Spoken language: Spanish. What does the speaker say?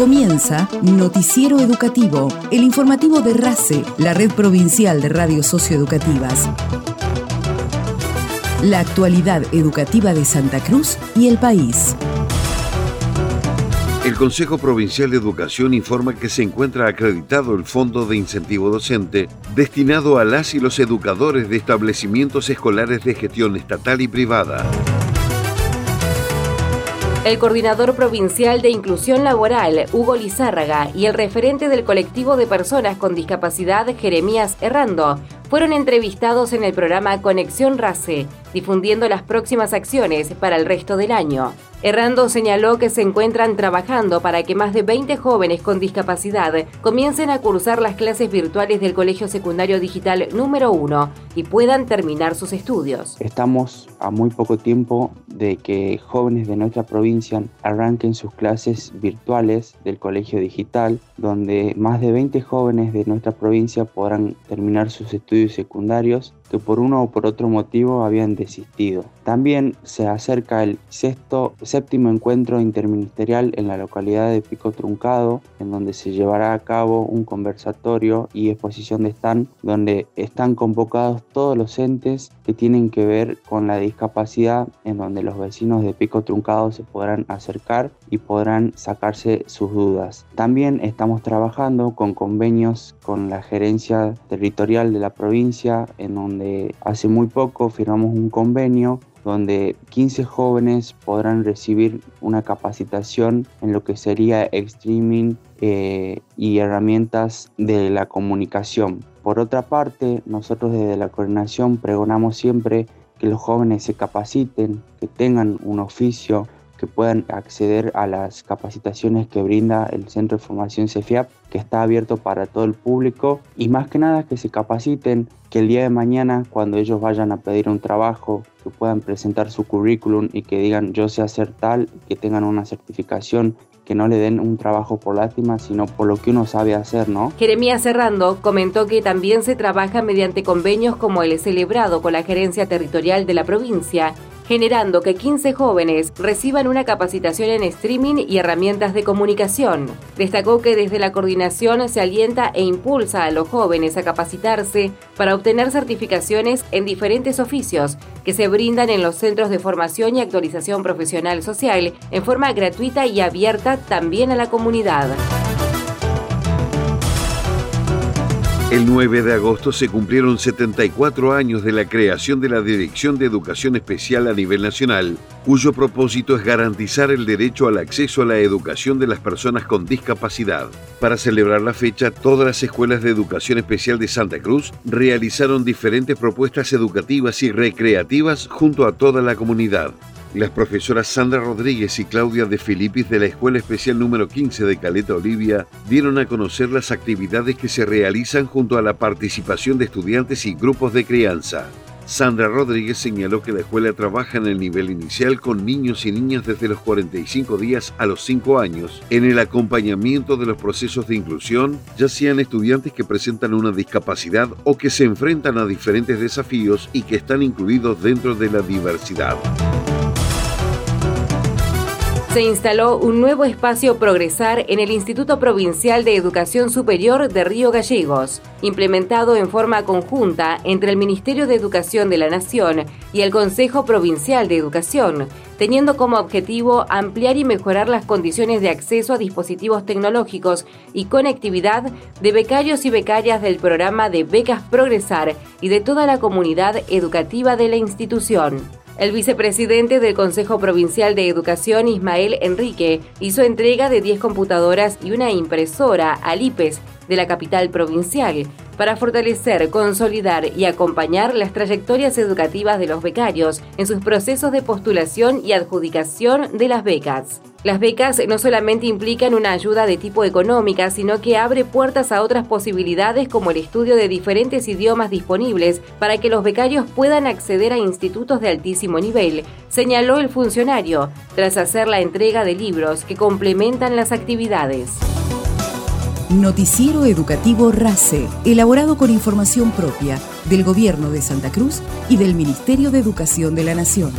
Comienza Noticiero Educativo, el informativo de RACE, la red provincial de radios socioeducativas. La actualidad educativa de Santa Cruz y el país. El Consejo Provincial de Educación informa que se encuentra acreditado el Fondo de Incentivo Docente destinado a las y los educadores de establecimientos escolares de gestión estatal y privada. El coordinador provincial de inclusión laboral, Hugo Lizárraga, y el referente del colectivo de personas con discapacidad, Jeremías Errando, fueron entrevistados en el programa Conexión RACE, difundiendo las próximas acciones para el resto del año. Errando señaló que se encuentran trabajando para que más de 20 jóvenes con discapacidad comiencen a cursar las clases virtuales del Colegio Secundario Digital número 1 y puedan terminar sus estudios. Estamos a muy poco tiempo de que jóvenes de nuestra provincia arranquen sus clases virtuales del Colegio Digital, donde más de 20 jóvenes de nuestra provincia podrán terminar sus estudios secundarios que por uno o por otro motivo habían desistido. También se acerca el sexto, séptimo encuentro interministerial en la localidad de Pico Truncado, en donde se llevará a cabo un conversatorio y exposición de stand, donde están convocados todos los entes que tienen que ver con la discapacidad, en donde los vecinos de Pico Truncado se podrán acercar y podrán sacarse sus dudas. También estamos trabajando con convenios con la gerencia territorial de la provincia, en donde hace muy poco firmamos un convenio donde 15 jóvenes podrán recibir una capacitación en lo que sería streaming eh, y herramientas de la comunicación. Por otra parte, nosotros desde la coordinación pregonamos siempre que los jóvenes se capaciten, que tengan un oficio, que puedan acceder a las capacitaciones que brinda el Centro de Formación CEFIAP, que está abierto para todo el público y más que nada que se capaciten, que el día de mañana cuando ellos vayan a pedir un trabajo, que puedan presentar su currículum y que digan yo sé hacer tal, que tengan una certificación que no le den un trabajo por lástima, sino por lo que uno sabe hacer, ¿no? Jeremías Cerrando comentó que también se trabaja mediante convenios como el celebrado con la gerencia territorial de la provincia generando que 15 jóvenes reciban una capacitación en streaming y herramientas de comunicación. Destacó que desde la coordinación se alienta e impulsa a los jóvenes a capacitarse para obtener certificaciones en diferentes oficios que se brindan en los centros de formación y actualización profesional social en forma gratuita y abierta también a la comunidad. El 9 de agosto se cumplieron 74 años de la creación de la Dirección de Educación Especial a nivel nacional, cuyo propósito es garantizar el derecho al acceso a la educación de las personas con discapacidad. Para celebrar la fecha, todas las escuelas de educación especial de Santa Cruz realizaron diferentes propuestas educativas y recreativas junto a toda la comunidad. Las profesoras Sandra Rodríguez y Claudia de Filipis de la Escuela Especial número 15 de Caleta Olivia dieron a conocer las actividades que se realizan junto a la participación de estudiantes y grupos de crianza. Sandra Rodríguez señaló que la escuela trabaja en el nivel inicial con niños y niñas desde los 45 días a los 5 años en el acompañamiento de los procesos de inclusión, ya sean estudiantes que presentan una discapacidad o que se enfrentan a diferentes desafíos y que están incluidos dentro de la diversidad se instaló un nuevo espacio Progresar en el Instituto Provincial de Educación Superior de Río Gallegos, implementado en forma conjunta entre el Ministerio de Educación de la Nación y el Consejo Provincial de Educación, teniendo como objetivo ampliar y mejorar las condiciones de acceso a dispositivos tecnológicos y conectividad de becarios y becarias del programa de Becas Progresar y de toda la comunidad educativa de la institución. El vicepresidente del Consejo Provincial de Educación, Ismael Enrique, hizo entrega de 10 computadoras y una impresora al IPES de la capital provincial para fortalecer, consolidar y acompañar las trayectorias educativas de los becarios en sus procesos de postulación y adjudicación de las becas. Las becas no solamente implican una ayuda de tipo económica, sino que abre puertas a otras posibilidades como el estudio de diferentes idiomas disponibles para que los becarios puedan acceder a institutos de altísimo nivel, señaló el funcionario, tras hacer la entrega de libros que complementan las actividades. Noticiero Educativo RACE, elaborado con información propia del Gobierno de Santa Cruz y del Ministerio de Educación de la Nación.